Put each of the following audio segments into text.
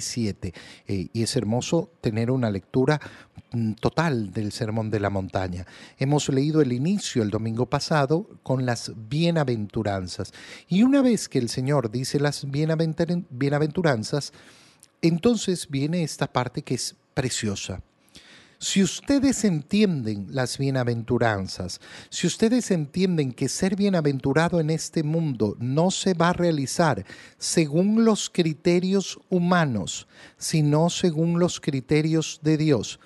7. Eh, y es hermoso tener una lectura mm, total del Sermón de la Montaña. Hemos leído el inicio el domingo pasado con las bienaventuranzas. Y una vez que el Señor dice las bienaventuranzas, entonces viene esta parte que es preciosa. Si ustedes entienden las bienaventuranzas, si ustedes entienden que ser bienaventurado en este mundo no se va a realizar según los criterios humanos, sino según los criterios de Dios,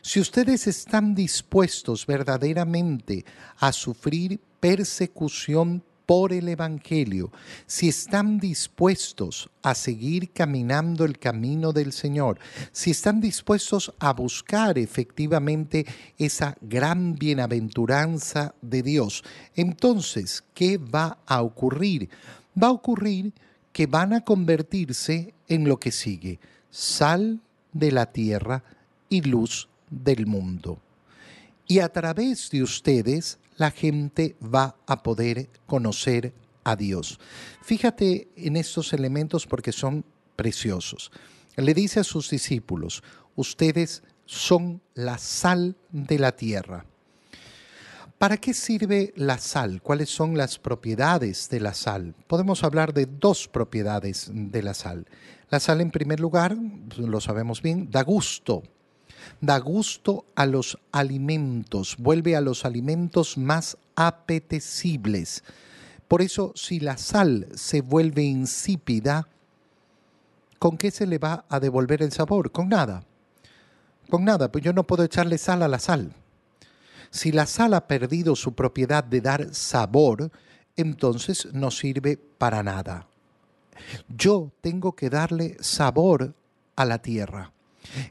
si ustedes están dispuestos verdaderamente a sufrir persecución por el Evangelio, si están dispuestos a seguir caminando el camino del Señor, si están dispuestos a buscar efectivamente esa gran bienaventuranza de Dios, entonces, ¿qué va a ocurrir? Va a ocurrir que van a convertirse en lo que sigue, sal de la tierra y luz del mundo. Y a través de ustedes la gente va a poder conocer a Dios. Fíjate en estos elementos porque son preciosos. Le dice a sus discípulos, ustedes son la sal de la tierra. ¿Para qué sirve la sal? ¿Cuáles son las propiedades de la sal? Podemos hablar de dos propiedades de la sal. La sal, en primer lugar, lo sabemos bien, da gusto da gusto a los alimentos, vuelve a los alimentos más apetecibles. Por eso, si la sal se vuelve insípida, ¿con qué se le va a devolver el sabor? Con nada. Con nada, pues yo no puedo echarle sal a la sal. Si la sal ha perdido su propiedad de dar sabor, entonces no sirve para nada. Yo tengo que darle sabor a la tierra.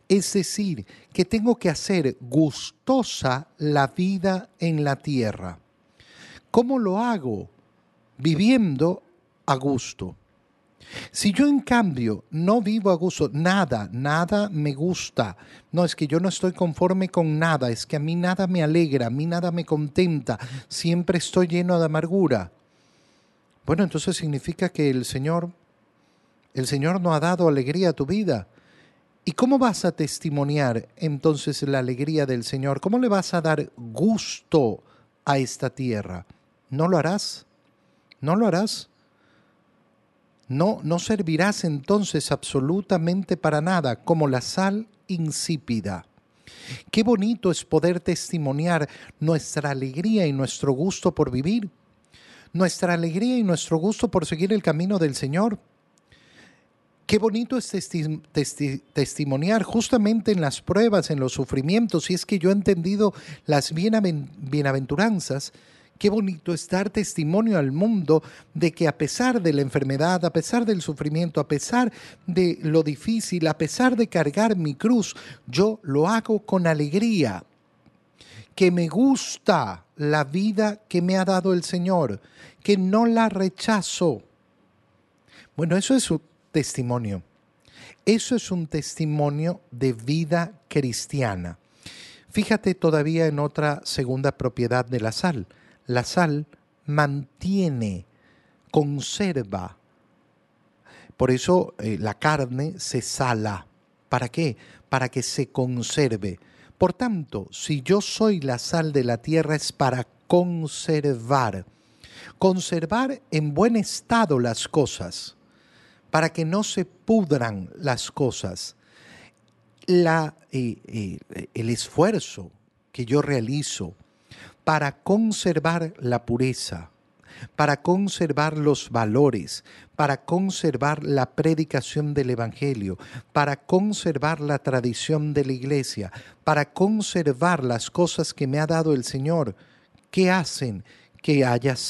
Es decir, que tengo que hacer gustosa la vida en la tierra. ¿Cómo lo hago? Viviendo a gusto. Si yo en cambio no vivo a gusto, nada, nada me gusta, no es que yo no estoy conforme con nada, es que a mí nada me alegra, a mí nada me contenta, siempre estoy lleno de amargura. Bueno, entonces significa que el Señor, el Señor no ha dado alegría a tu vida. ¿Y cómo vas a testimoniar entonces la alegría del Señor? ¿Cómo le vas a dar gusto a esta tierra? ¿No lo harás? ¿No lo harás? No, no servirás entonces absolutamente para nada, como la sal insípida. Qué bonito es poder testimoniar nuestra alegría y nuestro gusto por vivir, nuestra alegría y nuestro gusto por seguir el camino del Señor. Qué bonito es testimoniar justamente en las pruebas, en los sufrimientos, si es que yo he entendido las bienaventuranzas. Qué bonito es dar testimonio al mundo de que a pesar de la enfermedad, a pesar del sufrimiento, a pesar de lo difícil, a pesar de cargar mi cruz, yo lo hago con alegría. Que me gusta la vida que me ha dado el Señor, que no la rechazo. Bueno, eso es testimonio. Eso es un testimonio de vida cristiana. Fíjate todavía en otra segunda propiedad de la sal. La sal mantiene, conserva. Por eso eh, la carne se sala. ¿Para qué? Para que se conserve. Por tanto, si yo soy la sal de la tierra es para conservar. Conservar en buen estado las cosas para que no se pudran las cosas. Eh, eh, el esfuerzo que yo realizo para conservar la pureza, para conservar los valores, para conservar la predicación del Evangelio, para conservar la tradición de la iglesia, para conservar las cosas que me ha dado el Señor, ¿qué hacen que haya